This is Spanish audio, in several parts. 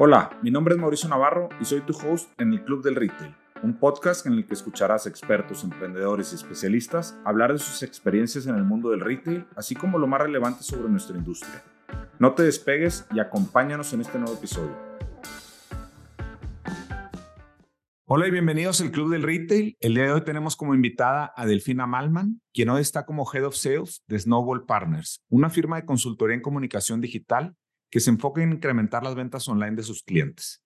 Hola, mi nombre es Mauricio Navarro y soy tu host en el Club del Retail, un podcast en el que escucharás expertos, emprendedores y especialistas hablar de sus experiencias en el mundo del retail, así como lo más relevante sobre nuestra industria. No te despegues y acompáñanos en este nuevo episodio. Hola y bienvenidos al Club del Retail. El día de hoy tenemos como invitada a Delfina Malman, quien hoy está como Head of Sales de Snowball Partners, una firma de consultoría en comunicación digital que se enfoca en incrementar las ventas online de sus clientes.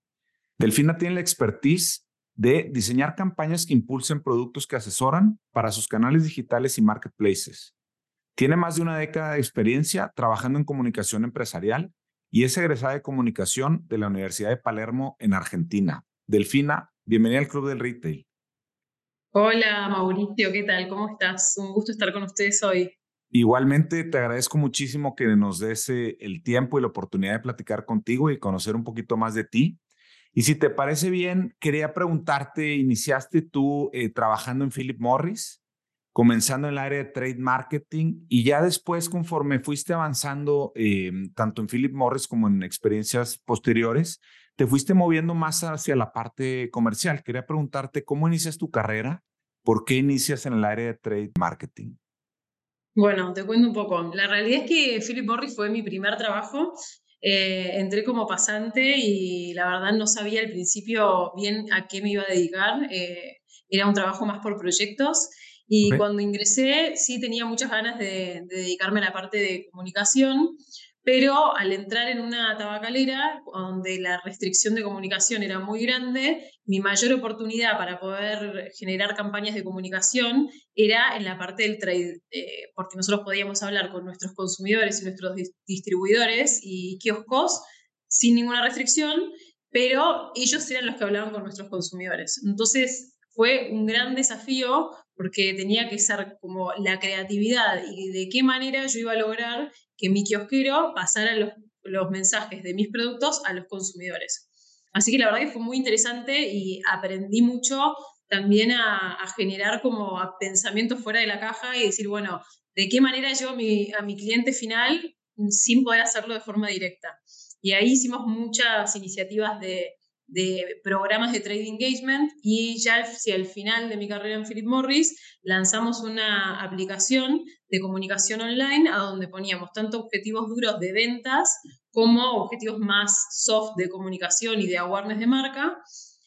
Delfina tiene la expertise de diseñar campañas que impulsen productos que asesoran para sus canales digitales y marketplaces. Tiene más de una década de experiencia trabajando en comunicación empresarial y es egresada de comunicación de la Universidad de Palermo en Argentina. Delfina, bienvenida al Club del Retail. Hola Mauricio, ¿qué tal? ¿Cómo estás? Un gusto estar con ustedes hoy. Igualmente, te agradezco muchísimo que nos des eh, el tiempo y la oportunidad de platicar contigo y conocer un poquito más de ti. Y si te parece bien, quería preguntarte, iniciaste tú eh, trabajando en Philip Morris, comenzando en el área de trade marketing y ya después, conforme fuiste avanzando, em, tanto en Philip Morris como en experiencias posteriores, te fuiste moviendo más hacia la parte comercial. Quería preguntarte, ¿cómo inicias tu carrera? ¿Por qué inicias en el área de trade marketing? Bueno, te cuento un poco. La realidad es que Philip Morris fue mi primer trabajo. Eh, entré como pasante y la verdad no sabía al principio bien a qué me iba a dedicar. Eh, era un trabajo más por proyectos. Y cuando ingresé sí tenía muchas ganas de, de dedicarme a la parte de comunicación pero al entrar en una tabacalera donde la restricción de comunicación era muy grande, mi mayor oportunidad para poder generar campañas de comunicación era en la parte del trade, eh, porque nosotros podíamos hablar con nuestros consumidores y nuestros distribuidores y kioscos sin ninguna restricción, pero ellos eran los que hablaban con nuestros consumidores. Entonces fue un gran desafío porque tenía que ser como la creatividad y de qué manera yo iba a lograr que mi kiosquero pasara los, los mensajes de mis productos a los consumidores. Así que la verdad que fue muy interesante y aprendí mucho también a, generar como a pensamientos fuera de la caja y decir, bueno, ¿de qué manera mi, a mi cliente final sin poder hacerlo de forma directa? Y ahí hicimos muchas iniciativas de, de programas de trade engagement y ya hacia el final de mi carrera en Philip Morris lanzamos una aplicación de comunicación online a donde poníamos tanto objetivos duros de ventas como objetivos más soft de comunicación y de awareness de marca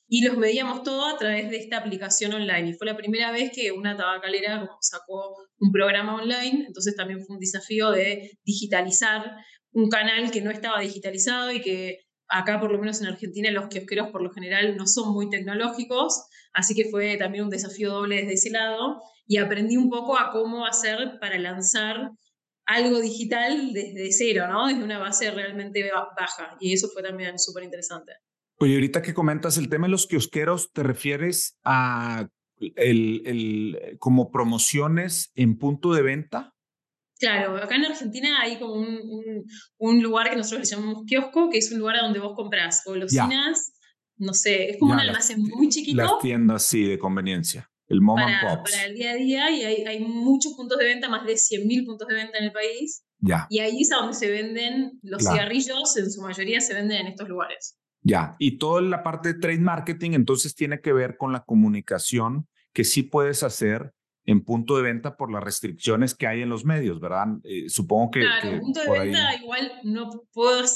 y los veíamos todo a través de esta aplicación online. Y fue la primera vez que una tabacalera sacó un programa online, entonces también fue un desafío de digitalizar un canal que no estaba digitalizado y que acá por lo menos en Argentina los kiosqueros por lo general no son muy tecnológicos, así que fue también un desafío doble desde ese lado y aprendí un poco a cómo hacer para lanzar algo digital desde cero, ¿no? Desde una base realmente baja y eso fue también súper interesante. Oye, ahorita que comentas el tema de los kiosqueros, ¿te refieres a el, el, como promociones en punto de venta? Claro, acá en Argentina hay como un, un, lugar que nosotros le llamamos kiosco, que es un lugar donde vos compras golosinas, no sé, es como un almacén muy chiquito. Las tiendas, sí, de conveniencia. El mom para, and pops. Para el día a día y hay, hay muchos puntos de venta, más de 100.000 puntos de venta en el país. Ya. Y ahí es a donde se venden los cigarrillos, en su mayoría se venden en estos lugares. Ya, y toda la parte de trade marketing entonces tiene que ver con la comunicación que sí puedes hacer en punto de venta por las restricciones que hay en los medios, ¿verdad? Eh, supongo que... Claro, en punto de venta igual no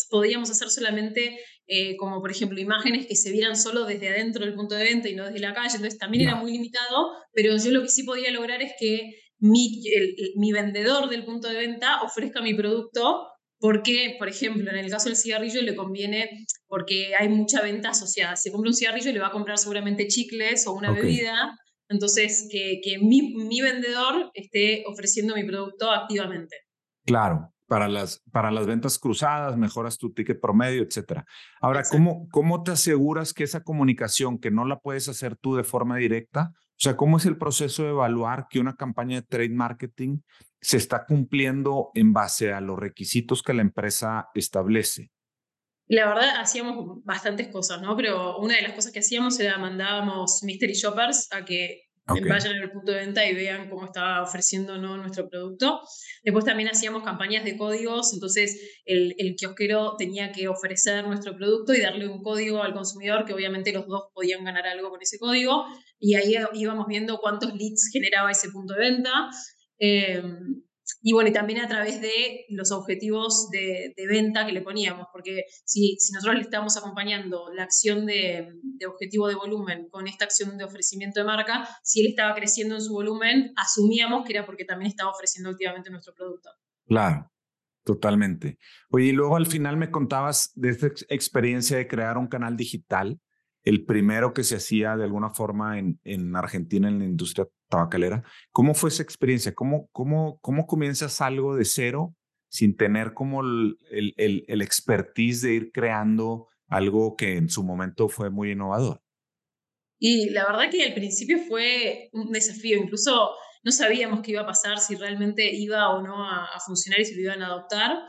podíamos hacer solamente eh, como por ejemplo imágenes que se vieran solo desde adentro del punto de venta y no desde la calle, entonces también era muy limitado, pero yo lo que sí podía lograr es que mi, mi vendedor del punto de venta ofrezca mi producto porque, por ejemplo, en el caso del cigarrillo le conviene, porque hay mucha venta asociada. Si compra un cigarrillo le va a comprar seguramente chicles o una bebida, entonces, que, que mi, mi, vendedor esté ofreciendo mi producto activamente. Claro, para las, para las ventas cruzadas, mejoras tu ticket promedio, etcétera. Ahora, ¿cómo, ¿cómo te aseguras que esa comunicación, que no la puedes hacer tú de forma directa, o sea, ¿cómo es el proceso de evaluar que una campaña de trade marketing se está cumpliendo en base a los requisitos que la empresa establece? La verdad hacíamos bastantes cosas, ¿no? Pero una de las cosas que hacíamos era mandábamos mystery shoppers a que Vayan al punto de venta y vean cómo estaba ofreciendo ¿no? nuestro producto. Después también hacíamos campañas de códigos, entonces el, el kiosquero tenía que ofrecer nuestro producto y darle un código al consumidor, que obviamente los dos podían ganar algo con ese código, y ahí íbamos viendo cuántos leads generaba ese punto de venta. Eh, y bueno, y también a través de los objetivos de, venta que le poníamos, porque si, si, nosotros le estábamos acompañando la acción de, de, objetivo de volumen con esta acción de ofrecimiento de marca, si él estaba creciendo en su volumen, asumíamos que era porque también estaba ofreciendo activamente nuestro producto. Claro, totalmente. Oye, y luego al final me contabas de esta experiencia de crear un canal digital el primero que se hacía de alguna forma en, en Argentina en la industria tabacalera. ¿Cómo fue esa experiencia? ¿Cómo, cómo, cómo comienzas algo de cero sin tener como el, el, el, expertise de ir creando algo que en su momento fue muy innovador? Y la verdad que al principio fue un desafío, incluso no sabíamos qué iba a pasar, si realmente iba o no a, funcionar y si lo iban a adoptar.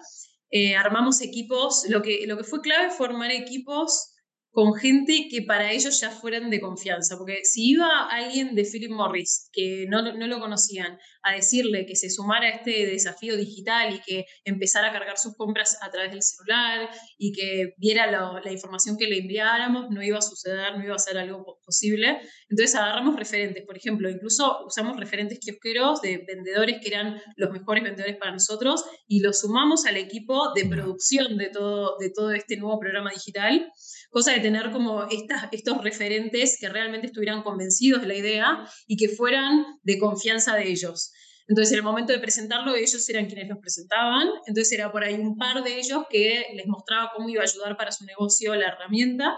Eh, armamos equipos, lo que, lo que fue clave fue formar equipos con gente que para ellos ya fueran de confianza, porque si iba alguien de Philip Morris que no, no, lo conocían a decirle que se sumara a este desafío digital y que empezara a cargar sus compras a través del celular y que viera la información que le enviáramos, no iba a suceder, no iba a ser algo posible. Entonces agarramos referentes, por ejemplo, incluso usamos referentes kiosqueros de vendedores que eran los mejores vendedores para nosotros y los sumamos al equipo de producción de todo, de todo este nuevo programa digital cosa de tener como estos referentes que realmente estuvieran convencidos de la idea y que fueran de confianza de ellos. Entonces, en el momento de presentarlo, ellos eran quienes los presentaban, entonces era por ahí un par de ellos que les mostraba cómo iba a ayudar para su negocio la herramienta,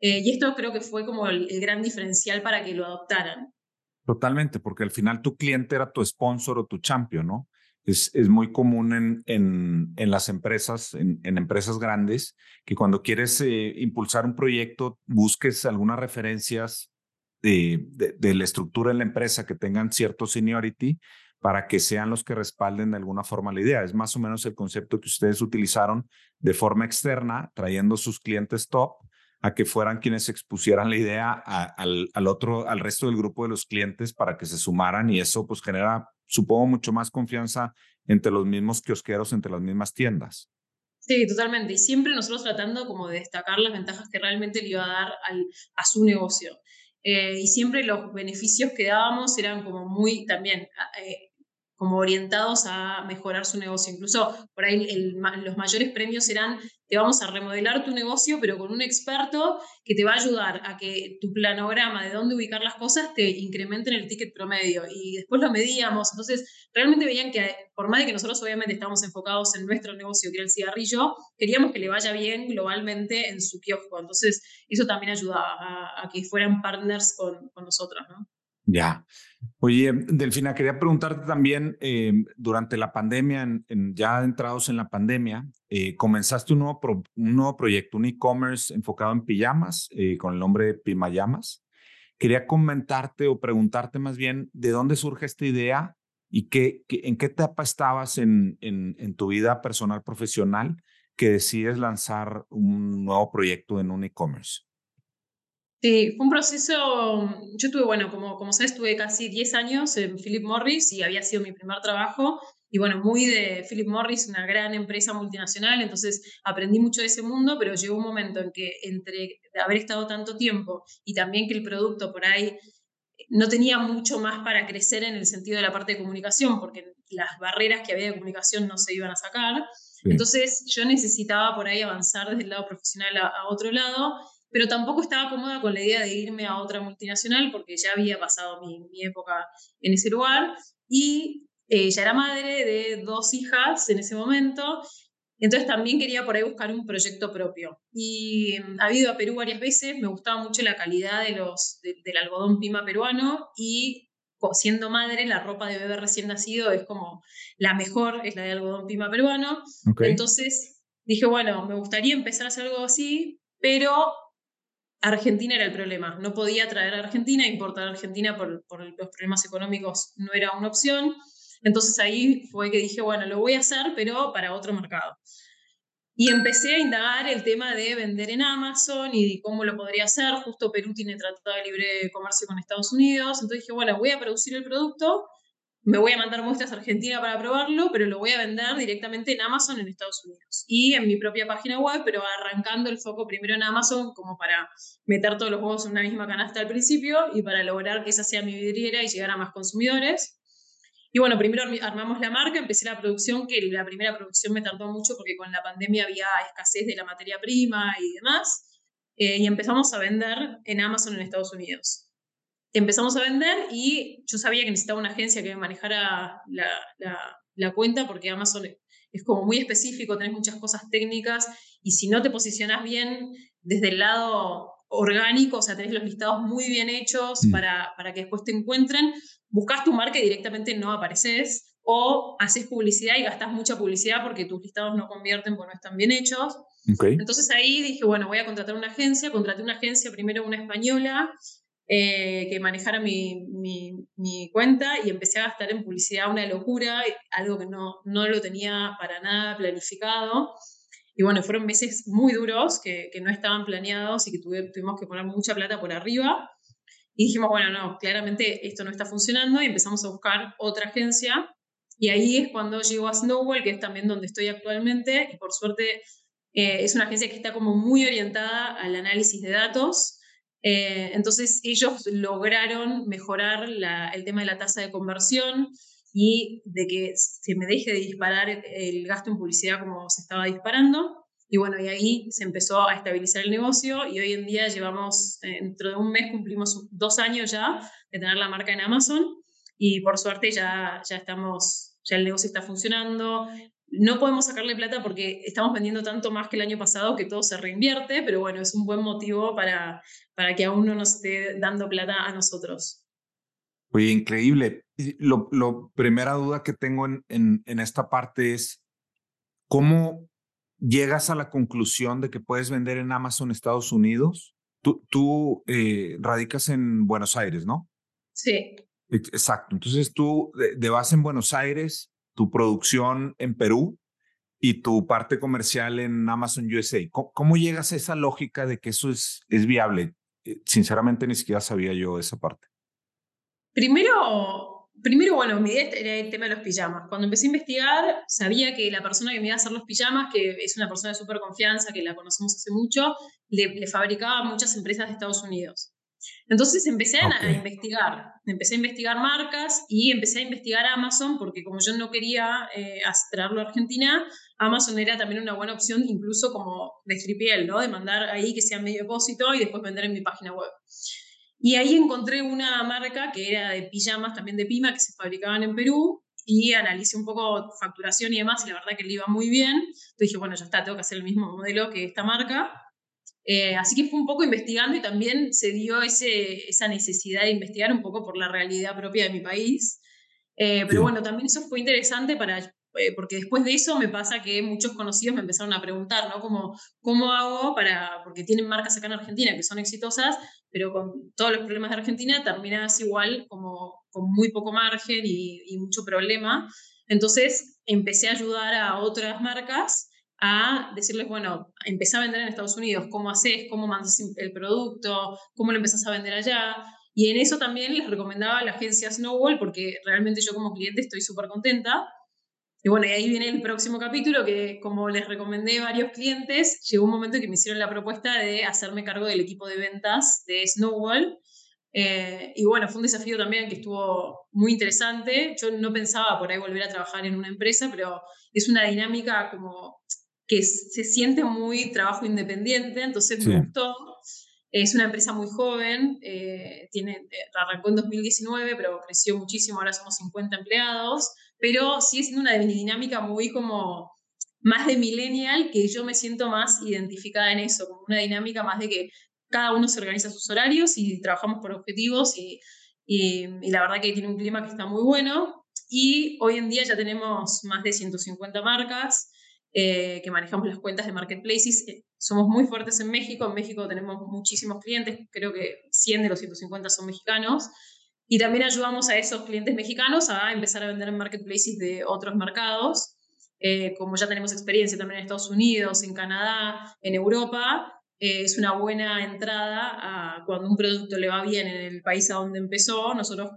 eh, y esto creo que fue como el, el gran diferencial para que lo adoptaran. Totalmente, porque al final tu cliente era tu sponsor o tu champion, ¿no? Es, muy común en, en, en las empresas, en, en, empresas grandes, que cuando quieres eh, impulsar un proyecto, busques algunas referencias de, la estructura de la empresa que tengan cierto seniority para que sean los que respalden de alguna forma la idea. Es más o menos el concepto que ustedes utilizaron de forma externa, trayendo sus clientes top a que fueran quienes expusieran la idea al, al resto del grupo de los clientes para que se sumaran y eso pues genera supongo, mucho más confianza entre los mismos kiosqueros, entre las mismas tiendas. Sí, totalmente. Y siempre nosotros tratando como de destacar las ventajas que realmente le iba a dar al, a su negocio. Eh, y siempre los beneficios que dábamos eran como muy también eh, como orientados a mejorar su negocio. Incluso por ahí los mayores premios eran, te vamos a remodelar tu negocio, pero con un experto que te va a ayudar a que tu planograma de dónde ubicar las cosas te incremente en el ticket promedio. Y después lo medíamos. Entonces, realmente veían que, por más de que nosotros obviamente estábamos enfocados en nuestro negocio, que era el cigarrillo, queríamos que le vaya bien globalmente en su kiosco. Entonces, eso también ayudaba a, que fueran partners con, con nosotros, ¿no? Ya. Oye, Delfina, quería preguntarte también, eh, durante la pandemia, ya entrados en la pandemia, eh, comenzaste un nuevo, proyecto, un e-commerce enfocado en pijamas, eh, con el nombre de Pimayamas. Quería comentarte o preguntarte más bien de dónde surge esta idea y qué, en qué etapa estabas en, en tu vida personal profesional que decides lanzar un nuevo proyecto en un e-commerce. Sí, fue un proceso, yo tuve, bueno, como, como sabes, tuve casi 10 años en Philip Morris y había sido mi primer trabajo. Y bueno, muy de Philip Morris, una gran empresa multinacional, entonces aprendí mucho de ese mundo, pero llegó un momento en que entre haber estado tanto tiempo y también que el producto por ahí no tenía mucho más para crecer en el sentido de la parte de comunicación, porque las barreras que había de comunicación no se iban a sacar. Entonces yo necesitaba por ahí avanzar desde el lado profesional a, a otro lado pero tampoco estaba cómoda con la idea de irme a otra multinacional porque ya había pasado mi, mi época en ese lugar y eh, ya era madre de dos hijas en ese momento, entonces también quería por ahí buscar un proyecto propio. Y mm, ha ido a Perú varias veces, me gustaba mucho la calidad de los, del algodón pima peruano y siendo madre, la ropa de bebé recién nacido es como la mejor, es la de algodón pima peruano. Entonces dije, bueno, me gustaría empezar a hacer algo así, pero Argentina era el problema. No podía traer a Argentina, importar a Argentina por, los problemas económicos no era una opción. Entonces ahí fue que dije, bueno, lo voy a hacer, pero para otro mercado. Y empecé a indagar el tema de vender en Amazon y cómo lo podría hacer. Justo Perú tiene tratado de libre comercio con Estados Unidos. Entonces dije, bueno, voy a producir el producto, me voy a mandar muestras a Argentina para probarlo, pero lo voy a vender directamente en Amazon en Estados Unidos. Y en mi propia página web, pero arrancando el foco primero en Amazon como para meter todos los huevos en una misma canasta al principio y para lograr que esa sea mi vidriera y llegar a más consumidores. Y bueno, primero armamos la marca, empecé la producción, que la primera producción me tardó mucho porque con la pandemia había escasez de la materia prima y demás. Eh, y empezamos a vender en Amazon en Estados Unidos. Empezamos a vender y yo sabía que necesitaba una agencia que me manejara la, la, la cuenta porque Amazon es como muy específico, tenés muchas cosas técnicas y si no te posicionas bien desde el lado orgánico, o sea, tenés los listados muy bien hechos mm. para, para que después te encuentren, buscas tu marca y directamente no apareces, o haces publicidad y gastas mucha publicidad porque tus listados no convierten porque no están bien hechos. Entonces ahí dije, bueno, voy a contratar una agencia, contraté una agencia, primero una española, eh, que manejara mi, mi, cuenta y empecé a gastar en publicidad una locura, algo que no, no lo tenía para nada planificado. Y bueno, fueron meses muy duros que, que no estaban planeados y que tuvimos que poner mucha plata por arriba. Y dijimos, bueno, no, claramente esto no está funcionando y empezamos a buscar otra agencia. Y ahí es cuando llegó a Snowball, que es también donde estoy actualmente. Y por suerte eh, es una agencia que está como muy orientada al análisis de datos. Eh, entonces ellos lograron mejorar el tema de la tasa de conversión y de que se me deje de disparar el gasto en publicidad como se estaba disparando. Y bueno, y ahí se empezó a estabilizar el negocio y hoy en día llevamos, eh, dentro de un mes cumplimos dos años ya de tener la marca en Amazon y por suerte ya, ya estamos, ya el negocio está funcionando. No podemos sacarle plata porque estamos vendiendo tanto más que el año pasado que todo se reinvierte, pero bueno, es un buen motivo para, para que aún no nos esté dando plata a nosotros. Oye, increíble. Lo, lo primera duda que tengo en, en, en esta parte es, ¿cómo llegas a la conclusión de que puedes vender en Amazon Estados Unidos. Tú, tú eh, radicas en Buenos Aires, ¿no? Sí. Exacto. Entonces tú de, base en Buenos Aires, tu producción en Perú y tu parte comercial en Amazon USA. ¿Cómo, llegas a esa lógica de que eso es, es viable? Eh, sinceramente ni siquiera sabía yo esa parte. Primero, primero, bueno, mi idea era el tema de los pijamas. Cuando empecé a investigar, sabía que la persona que me iba a hacer los pijamas, que es una persona de súper confianza, que la conocemos hace mucho, le, fabricaba a muchas empresas de Estados Unidos. Entonces empecé a, investigar, empecé a investigar marcas y empecé a investigar Amazon porque como yo no quería eh, traerlo a Argentina, Amazon era también una buena opción incluso como de tripiel, ¿no? De mandar ahí que sea medio depósito y después vender en mi página web. Y ahí encontré una marca que era de pijamas también de Pima que se fabricaban en Perú y analicé un poco facturación y demás y la verdad que le iba muy bien. Entonces dije, bueno, ya está, tengo que hacer el mismo modelo que esta marca. Eh, así que fue un poco investigando y también se dio ese, esa necesidad de investigar un poco por la realidad propia de mi país. Eh, pero bueno, también eso fue interesante para eh, porque después de eso me pasa que muchos conocidos me empezaron a preguntar, ¿no? Como, ¿Cómo hago para, porque tienen marcas acá en Argentina que son exitosas, pero con todos los problemas de Argentina terminas igual como con muy poco margen y, y mucho problema. Entonces empecé a ayudar a otras marcas a decirles, bueno, empecé a vender en Estados Unidos, ¿cómo haces? ¿Cómo mandas el producto? ¿Cómo lo empezás a vender allá? Y en eso también les recomendaba la agencia Snowball porque realmente yo como cliente estoy súper contenta y bueno, y ahí viene el próximo capítulo que, como les recomendé a varios clientes, llegó un momento que me hicieron la propuesta de hacerme cargo del equipo de ventas de Snowball. Eh, y bueno, fue un desafío también que estuvo muy interesante. Yo no pensaba por ahí volver a trabajar en una empresa, pero es una dinámica como que se siente muy trabajo independiente, entonces me gustó. Es una empresa muy joven, eh, tiene, eh, arrancó en 2019, pero creció muchísimo, ahora somos 50 empleados pero sigue siendo una dinámica muy como más de millennial, que yo me siento más identificada en eso, como una dinámica más de que cada uno se organiza sus horarios y trabajamos por objetivos y, y, la verdad que tiene un clima que está muy bueno. Y hoy en día ya tenemos más de 150 marcas eh, que manejamos las cuentas de marketplaces. Eh, somos muy fuertes en México. En México tenemos muchísimos clientes, creo que 100 de los 150 son mexicanos. Y también ayudamos a esos clientes mexicanos a empezar a vender en marketplaces de otros mercados. eh, como ya tenemos experiencia también en Estados Unidos, en Canadá, en Europa, eh, es una buena entrada a cuando un producto le va bien en el país a donde empezó, nosotros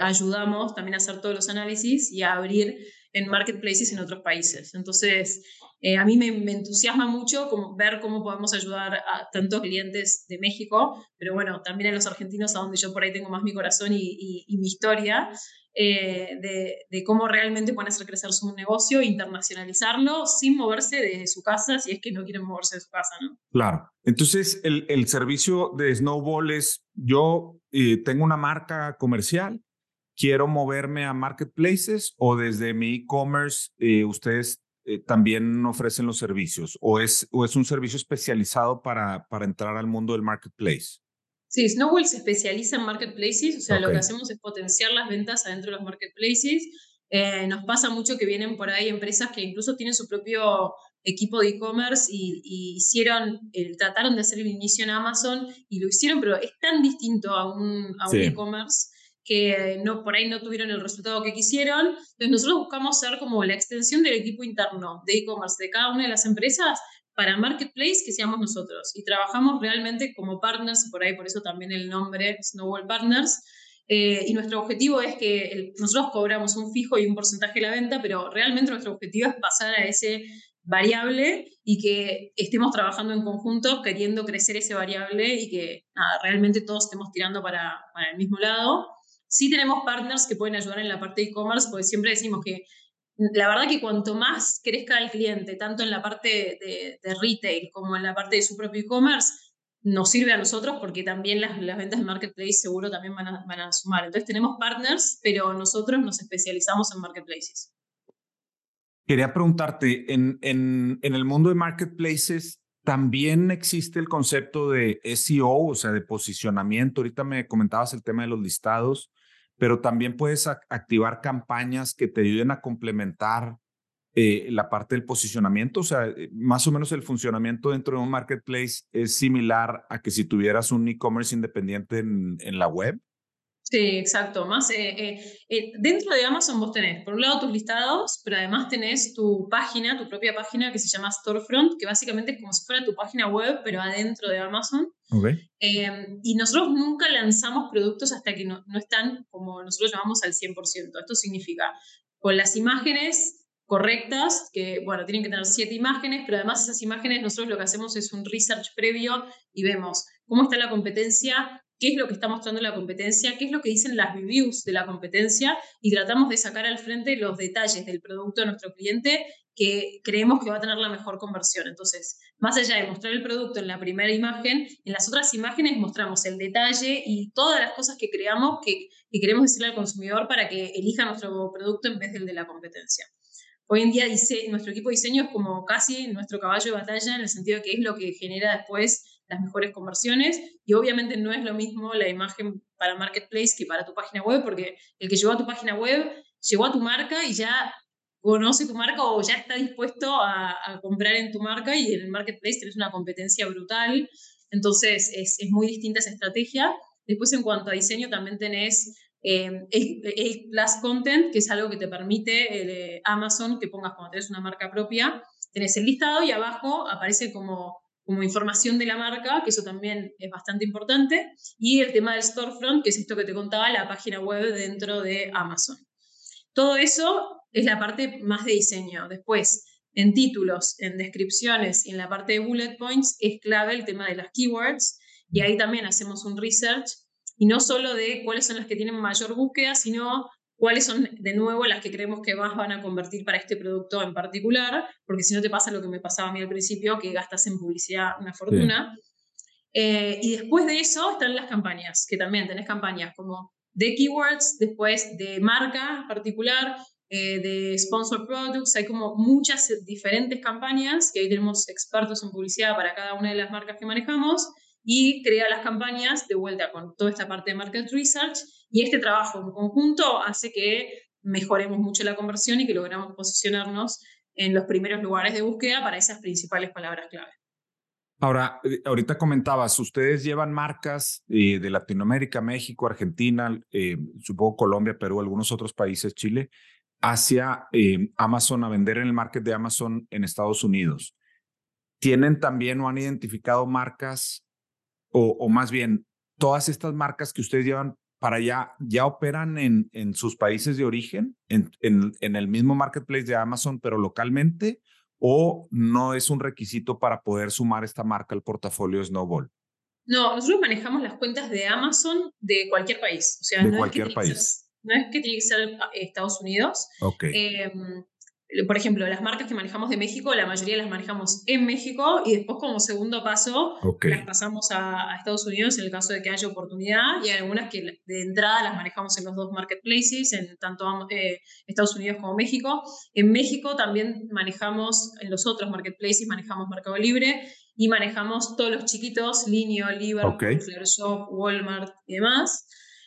ayudamos también a hacer todos los análisis y a abrir en marketplaces en otros países. Entonces, eh, a mí me, entusiasma mucho como, ver cómo podemos ayudar a tantos clientes de México, pero bueno, también a los argentinos, a donde yo por ahí tengo más mi corazón y, mi historia, eh, de, cómo realmente pueden hacer crecer su negocio, internacionalizarlo sin moverse de su casa, si es que no quieren moverse de su casa, ¿no? Claro. Entonces, el, el servicio de Snowball es, yo eh, tengo una marca comercial, quiero moverme a marketplaces o desde mi e-commerce eh, ustedes eh, también ofrecen los servicios o es, o es un servicio especializado para, para entrar al mundo del marketplace? Sí, Snowball se especializa en marketplaces, o sea, lo que hacemos es potenciar las ventas adentro de los marketplaces. Eh, nos pasa mucho que vienen por ahí empresas que incluso tienen su propio equipo de e-commerce y, hicieron, trataron de hacer el inicio en Amazon y lo hicieron, pero es tan distinto a un, a un e-commerce que no, por ahí no tuvieron el resultado que quisieron. Entonces nosotros buscamos ser como la extensión del equipo interno de e-commerce de cada una de las empresas para Marketplace que seamos nosotros. Y trabajamos realmente como partners, por ahí por eso también el nombre Snowball Partners. Eh, y nuestro objetivo es que nosotros cobramos un fijo y un porcentaje de la venta, pero realmente nuestro objetivo es pasar a ese variable y que estemos trabajando en conjunto queriendo crecer ese variable y que nada, realmente todos estemos tirando para, para el mismo lado. Sí tenemos partners que pueden ayudar en la parte de e-commerce, porque siempre decimos que la verdad que cuanto más crezca el cliente, tanto en la parte de, retail como en la parte de su propio e-commerce, nos sirve a nosotros porque también las, ventas de marketplace seguro también van a, sumar. Entonces tenemos partners, pero nosotros nos especializamos en marketplaces. Quería preguntarte, en, en, en el mundo de marketplaces, también existe el concepto de SEO, o sea, de posicionamiento. Ahorita me comentabas el tema de los listados pero también puedes activar campañas que te ayuden a complementar eh, la parte del posicionamiento. O sea, eh, más o menos el funcionamiento dentro de un marketplace es similar a que si tuvieras un e-commerce independiente en, en la web. Sí, exacto. Más eh, eh, eh, dentro de Amazon vos tenés, por un lado, tus listados, pero además tenés tu página, tu propia página que se llama Storefront, que básicamente es como si fuera tu página web, pero adentro de Amazon. Em, y nosotros nunca lanzamos productos hasta que no, no están como nosotros llamamos al 100%. Esto significa con las imágenes correctas, que bueno, tienen que tener siete imágenes, pero además esas imágenes nosotros lo que hacemos es un research previo y vemos cómo está la competencia, qué es lo que está mostrando la competencia, qué es lo que dicen las reviews de la competencia y tratamos de sacar al frente los detalles del producto de nuestro cliente que creemos que va a tener la mejor conversión. Entonces, más allá de mostrar el producto en la primera imagen, en las otras imágenes mostramos el detalle y todas las cosas que creamos que, queremos decirle al consumidor para que elija nuestro producto en vez del de la competencia. Hoy en día dice, nuestro equipo de diseño es como casi nuestro caballo de batalla en el sentido de que es lo que genera después las mejores conversiones y obviamente no es lo mismo la imagen para Marketplace que para tu página web, porque el que llegó a tu página web llegó a tu marca y ya conoce tu marca o ya está dispuesto a, comprar en tu marca y en el Marketplace tenés una competencia brutal, entonces es, muy distinta esa estrategia. Después en cuanto a diseño también tenés eh, el, Plus Content, que es algo que te permite eh, Amazon que pongas cuando tenés una marca propia, tenés el listado y abajo aparece como como información de la marca, que eso también es bastante importante, y el tema del storefront, que es esto que te contaba, la página web dentro de Amazon. Todo eso es la parte más de diseño. Después, en títulos, en descripciones y en la parte de bullet points es clave el tema de las keywords, y ahí también hacemos un research, y no solo de cuáles son las que tienen mayor búsqueda, sino cuáles son de nuevo las que creemos que más van a convertir para este producto en particular, porque si no te pasa lo que me pasaba a mí al principio, que gastas en publicidad una fortuna. Eh, y después de eso están las campañas, que también tenés campañas como de keywords, después de marca particular, eh, de sponsor products, hay como muchas diferentes campañas, que ahí tenemos expertos en publicidad para cada una de las marcas que manejamos, y crea las campañas de vuelta con toda esta parte de market research y este trabajo en conjunto hace que mejoremos mucho la conversión y que logramos posicionarnos en los primeros lugares de búsqueda para esas principales palabras clave. Ahora, ahorita comentabas, ustedes llevan marcas eh, de Latinoamérica, México, Argentina, eh, supongo Colombia, Perú, algunos otros países, Chile, hacia eh, Amazon a vender en el market de Amazon en Estados Unidos, ¿tienen también o han identificado marcas o, más bien todas estas marcas que ustedes llevan para allá ya operan en, en sus países de origen, en, en, en, el mismo marketplace de Amazon, pero localmente, o no es un requisito para poder sumar esta marca al portafolio Snowball? No, nosotros manejamos las cuentas de Amazon de cualquier país. O sea, de no cualquier es que país. no es que tiene que ser Estados Unidos. Ok. Eh, por ejemplo, las marcas que manejamos de México, la mayoría las manejamos en México y después como segundo paso las pasamos a, Estados Unidos en el caso de que haya oportunidad y hay algunas que de entrada las manejamos en los dos marketplaces, en tanto eh, Estados Unidos como México. En México también manejamos, en los otros marketplaces manejamos Mercado Libre y manejamos todos los chiquitos, Linio, Liverpool, okay. Shop, Walmart y demás.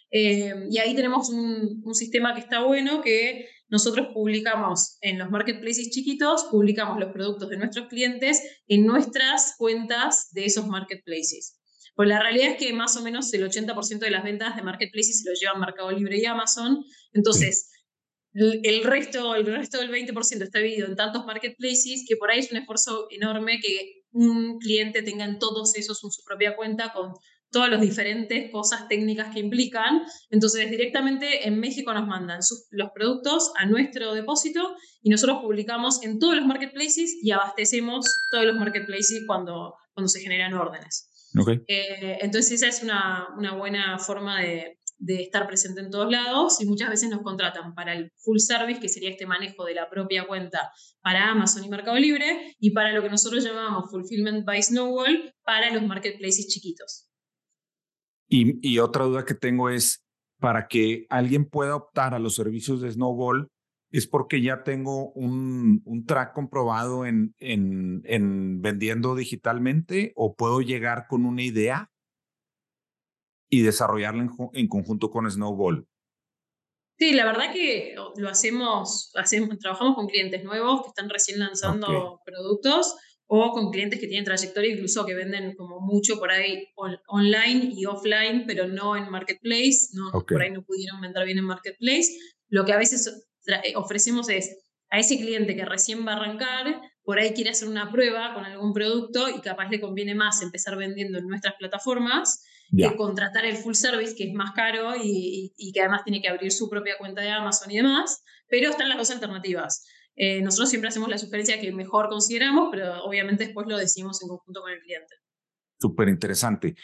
Eh, y ahí tenemos un, un sistema que está bueno que nosotros publicamos en los marketplaces chiquitos, publicamos los productos de nuestros clientes en nuestras cuentas de esos marketplaces. Pues la realidad es que más o menos el 80% de las ventas de marketplaces se lo llevan Mercado Libre y Amazon. Entonces, el, resto, el resto del 20% está dividido en tantos marketplaces que por ahí es un esfuerzo enorme que un cliente tenga en todos esos en su propia cuenta con todas las diferentes cosas técnicas que implican. Entonces, directamente en México nos mandan los productos a nuestro depósito y nosotros publicamos en todos los marketplaces y abastecemos todos los marketplaces cuando, cuando se generan órdenes. Okay. Eh, entonces, esa es una, una buena forma de, de, estar presente en todos lados y muchas veces nos contratan para el full service, que sería este manejo de la propia cuenta para Amazon y Mercado Libre, y para lo que nosotros llamamos Fulfillment by Snowball para los marketplaces chiquitos. Y, otra duda que tengo es, para que alguien pueda optar a los servicios de Snowball, ¿es porque ya tengo un, un track comprobado en, en, en, vendiendo digitalmente o puedo llegar con una idea y desarrollarla en, en conjunto con Snowball? Sí, la verdad que lo hacemos, hacemos, trabajamos con clientes nuevos que están recién lanzando productos o con clientes que tienen trayectoria, incluso que venden como mucho por ahí online y offline, pero no en marketplace, no, por ahí no pudieron vender bien en marketplace. Lo que a veces eh, ofrecemos es a ese cliente que recién va a arrancar, por ahí quiere hacer una prueba con algún producto y capaz le conviene más empezar vendiendo en nuestras plataformas que contratar el full service, que es más caro y, y que además tiene que abrir su propia cuenta de Amazon y demás, pero están las dos alternativas. Eh, nosotros siempre hacemos la sugerencia que mejor consideramos, pero obviamente después lo decimos en conjunto con el cliente. Súper interesante.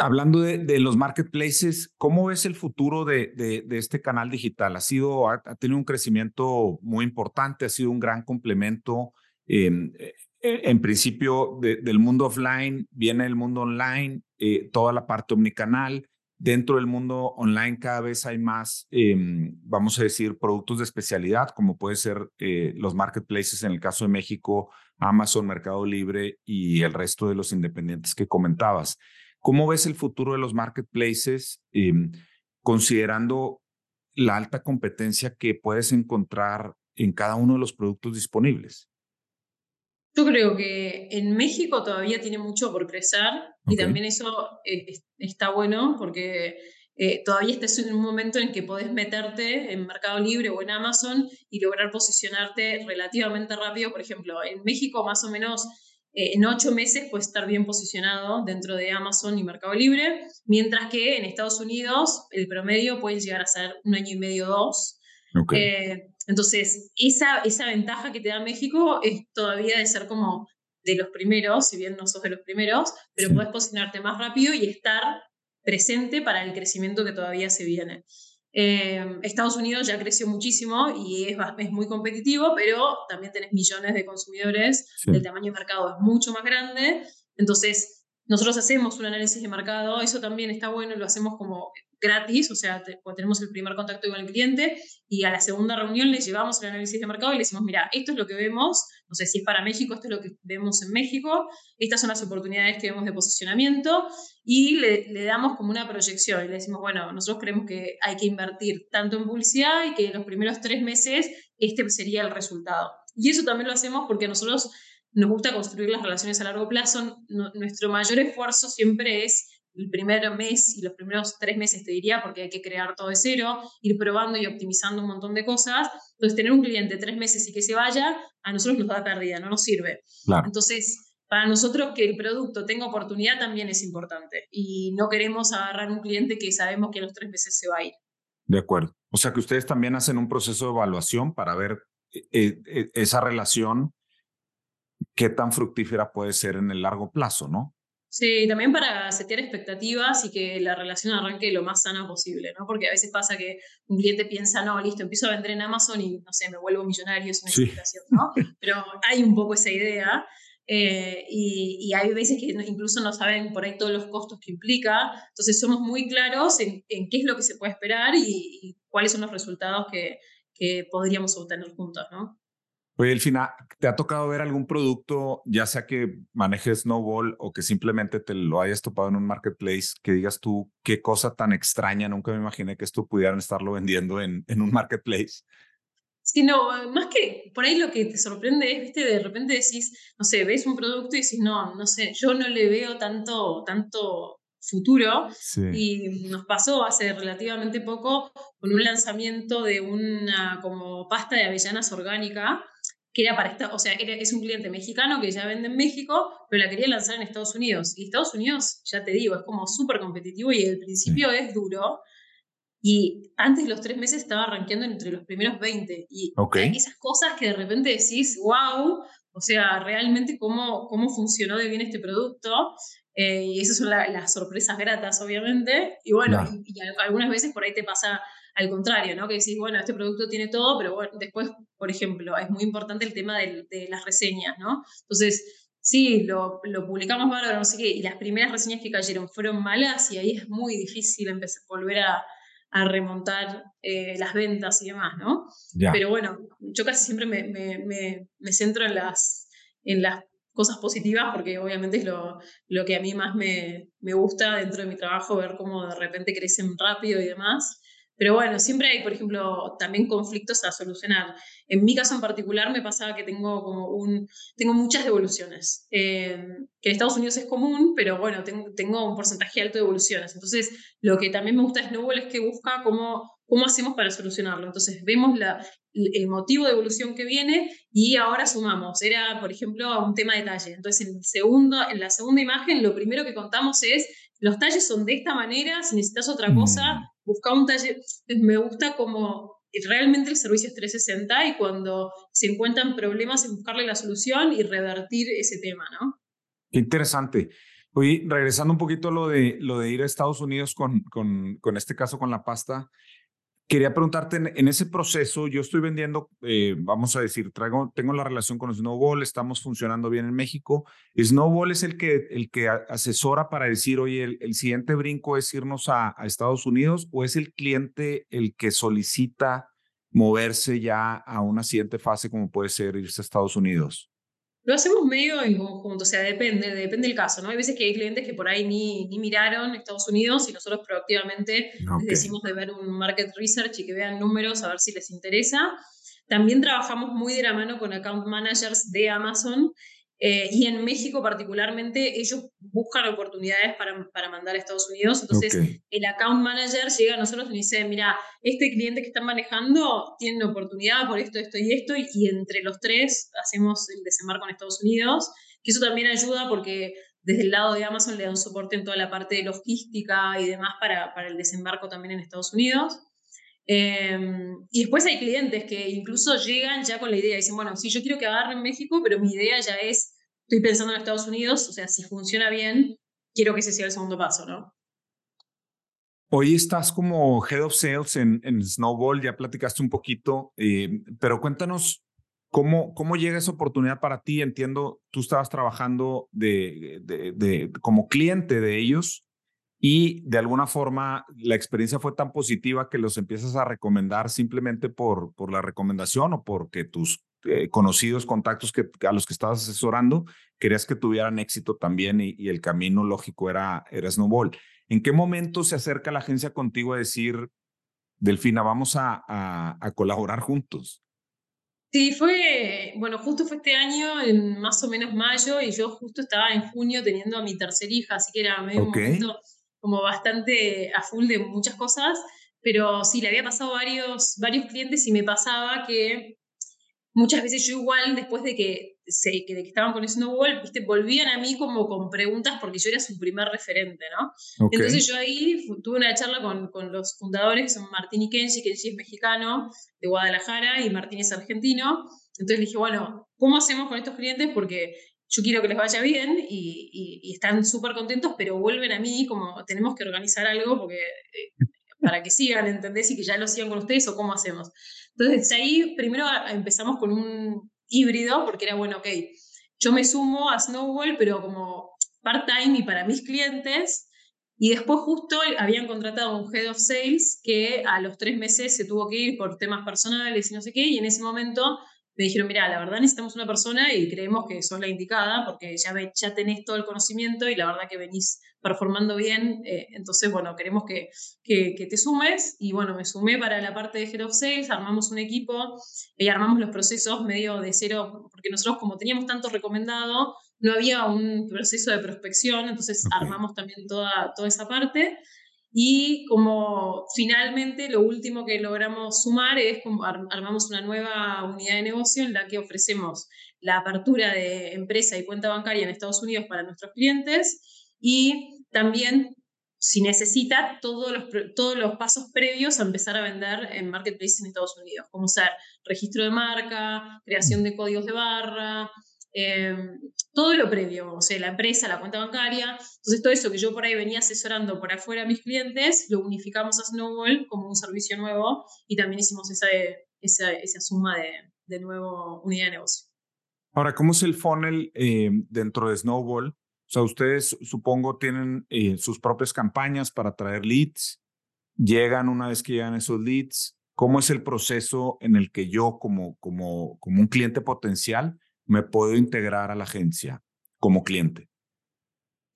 Hablando de, los marketplaces, ¿cómo ves el futuro de, este canal digital? Ha, sido, ha, tenido un crecimiento muy importante, ha sido un gran complemento. Em, eh, en principio, del mundo offline viene el mundo online, eh, toda la parte omnicanal Dentro del mundo online cada vez hay más, em, vamos a decir, productos de especialidad, como puede ser eh, los marketplaces en el caso de México, Amazon, Mercado Libre y el resto de los independientes que comentabas. ¿Cómo ves el futuro de los marketplaces em, considerando la alta competencia que puedes encontrar en cada uno de los productos disponibles? Yo creo que en México todavía tiene mucho por crecer y también eso eh, está bueno porque eh, todavía estás en un momento en que podés meterte en Mercado Libre o en Amazon y lograr posicionarte relativamente rápido. Por ejemplo, en México más o menos eh, en ocho meses puedes estar bien posicionado dentro de Amazon y Mercado Libre, mientras que en Estados Unidos el promedio puede llegar a ser un año y medio, dos. Okay. Entonces, esa, esa ventaja que te da México es todavía de ser como de los primeros, si bien no sos de los primeros, pero puedes posicionarte más rápido y estar presente para el crecimiento que todavía se viene. Eh, Estados Unidos ya creció muchísimo y es, es, muy competitivo, pero también tenés millones de consumidores, el tamaño de mercado es mucho más grande, entonces nosotros hacemos un análisis de mercado, eso también está bueno, lo hacemos como gratis, o sea, pues, tenemos el primer contacto con el cliente y a la segunda reunión le llevamos el análisis de mercado y le decimos, mira, esto es lo que vemos, no sé si es para México, esto es lo que vemos en México, estas son las oportunidades que vemos de posicionamiento y le, le damos como una proyección y le decimos, bueno, nosotros creemos que hay que invertir tanto en publicidad y que en los primeros tres meses este sería el resultado. Y eso también lo hacemos porque nosotros nos gusta construir las relaciones a largo plazo. nuestro mayor esfuerzo siempre es el primer mes y los primeros tres meses, te diría, porque hay que crear todo de cero, ir probando y optimizando un montón de cosas. Entonces, tener un cliente tres meses y que se vaya, a nosotros nos da pérdida, no nos sirve. Entonces, para nosotros que el producto tenga oportunidad también es importante y no queremos agarrar un cliente que sabemos que a los tres meses se va a ir. De acuerdo. O sea que ustedes también hacen un proceso de evaluación para ver eh, eh, esa relación, qué tan fructífera puede ser en el largo plazo, ¿no? Sí, también para setear expectativas y que la relación arranque lo más sana posible, ¿no? Porque a veces pasa que un cliente piensa, no, listo, empiezo a vender en Amazon y, no sé, me vuelvo millonario, es una sí. ¿no? Pero hay un poco esa idea. Eh, y, hay veces que incluso no saben por ahí todos los costos que implica. Entonces somos muy claros en, qué es lo que se puede esperar y, cuáles son los resultados que, que podríamos obtener juntos, ¿no? Oye, Elfina, ¿te ha tocado ver algún producto, ya sea que manejes Snowball o que simplemente te lo hayas topado en un marketplace, que digas tú qué cosa tan extraña, nunca me imaginé que esto pudieran estarlo vendiendo en, en un marketplace? Sí, no, más que por ahí lo que te sorprende es, viste, de repente decís, no sé, ves un producto y decís, no, no sé, yo no le veo tanto, tanto futuro. Y nos pasó hace relativamente poco con un lanzamiento de una como pasta de avellanas orgánica que era para esta, o sea, es un cliente mexicano que ya vende en México, pero la quería lanzar en Estados Unidos. Y Estados Unidos, ya te digo, es como súper competitivo y el principio es duro. Y antes de los tres meses estaba rankeando entre los primeros 20. Y esas cosas que de repente decís, wow, o sea, realmente cómo, cómo funcionó de bien este producto. Eh, y esas son las sorpresas gratas, obviamente. Y bueno, y, algunas veces por ahí te pasa al contrario, ¿no? Que decís, bueno, este producto tiene todo, pero bueno, después, por ejemplo, es muy importante el tema de, las reseñas, ¿no? Entonces, sí, lo, lo publicamos bárbaro, no sé qué, y las primeras reseñas que cayeron fueron malas y ahí es muy difícil empezar, volver a, a remontar eh, las ventas y demás, ¿no? Pero bueno, yo casi siempre me, me, me, centro en las, en las cosas positivas porque obviamente es lo, lo que a mí más me, gusta dentro de mi trabajo, ver cómo de repente crecen rápido y demás. Pero bueno, siempre hay, por ejemplo, también conflictos a solucionar. En mi caso en particular me pasaba que tengo como un, tengo muchas devoluciones, eh, que en Estados Unidos es común, pero bueno, tengo, tengo un porcentaje alto de devoluciones. Entonces, lo que también me gusta de Snowball es que busca cómo, cómo hacemos para solucionarlo. Entonces, vemos la, el motivo de evolución que viene y ahora sumamos. Era, por ejemplo, un tema de talle. Entonces, en, segundo, en la segunda imagen, lo primero que contamos es, los talles son de esta manera, si necesitas otra cosa, mm buscar un taller, me gusta como realmente el servicio es 360 y cuando se encuentran problemas en buscarle la solución y revertir ese tema, ¿no? Qué interesante. Oye, regresando un poquito a lo de, lo de ir a Estados Unidos con, con, con este caso con la pasta, Quería preguntarte, en, ese proceso, yo estoy vendiendo, eh, vamos a decir, traigo, tengo la relación con Snowball, estamos funcionando bien en México. Snowball es el que, el que asesora para decir, oye, el, siguiente brinco es irnos a, a, Estados Unidos o es el cliente el que solicita moverse ya a una siguiente fase como puede ser irse a Estados Unidos? Lo hacemos medio en conjunto, o sea, depende, depende del caso, ¿no? Hay veces que hay clientes que por ahí ni, ni miraron Estados Unidos y nosotros proactivamente les decimos de ver un market research y que vean números a ver si les interesa. También trabajamos muy de la mano con account managers de Amazon eh, y en México particularmente, ellos buscan oportunidades para, para mandar a Estados Unidos. Entonces, el account manager llega a nosotros y dice, mira, este cliente que están manejando tiene una oportunidad por esto, esto y esto, y, entre los tres hacemos el desembarco en Estados Unidos, que eso también ayuda porque desde el lado de Amazon le dan soporte en toda la parte de logística y demás para, para el desembarco también en Estados Unidos. Em, y después hay clientes que incluso llegan ya con la idea, dicen, bueno, sí, yo quiero que agarren México, pero mi idea ya es, estoy pensando en Estados Unidos, o sea, si funciona bien, quiero que ese sea el segundo paso, ¿no? Hoy estás como Head of Sales en, en Snowball, ya platicaste un poquito, eh, pero cuéntanos cómo, cómo llega esa oportunidad para ti. Entiendo, tú estabas trabajando de, de, de como cliente de ellos y de alguna forma la experiencia fue tan positiva que los empiezas a recomendar simplemente por, por la recomendación o porque tus eh, conocidos, contactos que, a los que estabas asesorando, querías que tuvieran éxito también y, el camino lógico era, era Snowball. ¿En qué momento se acerca la agencia contigo a decir, Delfina, vamos a, a, colaborar juntos? Sí, fue, bueno, justo fue este año, en más o menos mayo, y yo justo estaba en junio teniendo a mi tercera hija, así que era medio momento como bastante a full de muchas cosas, pero sí, le había pasado varios, varios clientes y me pasaba que muchas veces yo igual, después de que, se, que, estaban con Snowball, ¿viste? volvían a mí como con preguntas porque yo era su primer referente, ¿no? Entonces yo ahí tuve una charla con, con, los fundadores, que son Martín y Kenji, Kenji es mexicano, de Guadalajara, y Martín es argentino. Entonces le dije, bueno, ¿cómo hacemos con estos clientes? Porque yo quiero que les vaya bien y, y, están súper contentos, pero vuelven a mí como tenemos que organizar algo porque, eh, para que sigan, ¿entendés? Y que ya lo sigan con ustedes o cómo hacemos. Entonces ahí primero empezamos con un híbrido porque era, bueno, ok, yo me sumo a Snowball, pero como part-time y para mis clientes. Y después justo habían contratado a un head of sales que a los tres meses se tuvo que ir por temas personales y no sé qué, y en ese momento me dijeron, mira, la verdad necesitamos una persona y creemos que sos la indicada porque ya, ya tenés todo el conocimiento y la verdad que venís performando bien, eh, entonces, bueno, queremos que, que, te sumes y bueno, me sumé para la parte de Head of Sales, armamos un equipo y armamos los procesos medio de cero, porque nosotros como teníamos tanto recomendado, no había un proceso de prospección, entonces armamos también toda, toda esa parte. Y como finalmente lo último que logramos sumar es como armamos una nueva unidad de negocio en la que ofrecemos la apertura de empresa y cuenta bancaria en Estados Unidos para nuestros clientes y también si necesita todos los, todos los pasos previos a empezar a vender en marketplace en Estados Unidos, como ser registro de marca, creación de códigos de barra, Em, todo lo previo, o sea, la empresa, la cuenta bancaria. Entonces, todo eso que yo por ahí venía asesorando por afuera a mis clientes, lo unificamos a Snowball como un servicio nuevo y también hicimos esa, esa, esa suma de, de nuevo unidad de negocio. Ahora, ¿cómo es el funnel eh, dentro de Snowball? O sea, ustedes supongo tienen eh, sus propias campañas para traer leads, llegan una vez que llegan esos leads. ¿Cómo es el proceso en el que yo como, como, como un cliente potencial me puedo integrar a la agencia como cliente?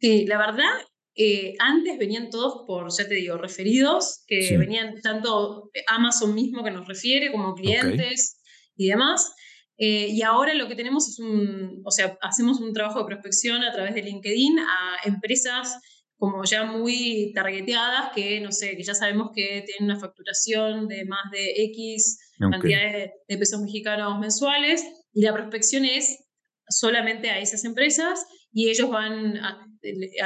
Sí, la verdad, eh, antes venían todos por, ya te digo, referidos, que venían tanto Amazon mismo que nos refiere como clientes y demás. Eh, y ahora lo que tenemos es un, o sea, hacemos un trabajo de prospección a través de LinkedIn a empresas como ya muy targeteadas, que no sé, que ya sabemos que tienen una facturación de más de X cantidad de pesos mexicanos mensuales y la prospección es solamente a esas empresas y ellos van a,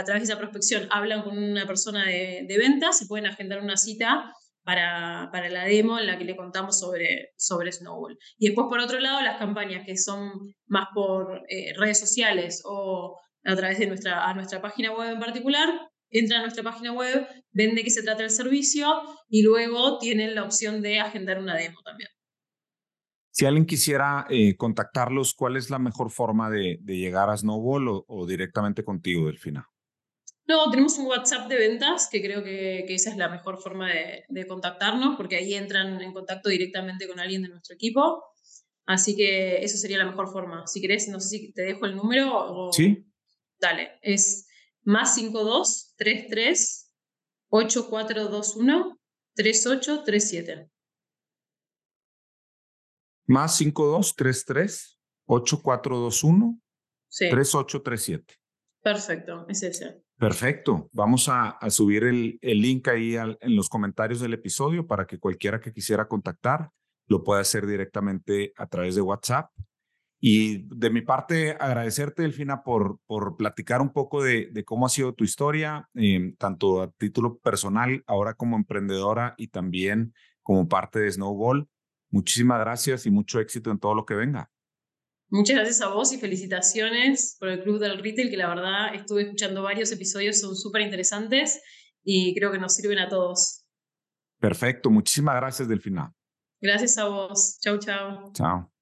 través de esa prospección, hablan con una persona de, ventas y pueden agendar una cita para, para, la demo en la que le contamos sobre, sobre Snowball. Y después, por otro lado, las campañas que son más por eh, redes sociales o a través de nuestra, a nuestra página web en particular, entran a nuestra página web, ven de qué se trata el servicio y luego tienen la opción de agendar una demo también. Si alguien quisiera eh, contactarlos, ¿cuál es la mejor forma de, llegar a Snowball o, directamente contigo, Delfina? No, tenemos un WhatsApp de ventas que creo que, esa es la mejor forma de, contactarnos porque ahí entran en contacto directamente con alguien de nuestro equipo. Así que eso sería la mejor forma. Si querés, no sé si te dejo el número o... Sí. Dale, es más 52 33 8421 3837. Más 5233 8421 3837. Perfecto, es ese. Perfecto. Vamos a, subir el, el, link ahí en los comentarios del episodio para que cualquiera que quisiera contactar lo pueda hacer directamente a través de WhatsApp. Y de mi parte, agradecerte, Delfina, por, por platicar un poco de, de cómo ha sido tu historia, eh, tanto a título personal, ahora como emprendedora y también como parte de Snowball. Muchísimas gracias y mucho éxito en todo lo que venga. Muchas gracias a vos y felicitaciones por el Club del Retail, que la verdad estuve escuchando varios episodios, son súper interesantes y creo que nos sirven a todos. Perfecto, muchísimas gracias, Delfina. Gracias a vos. Chau, chau. Chao.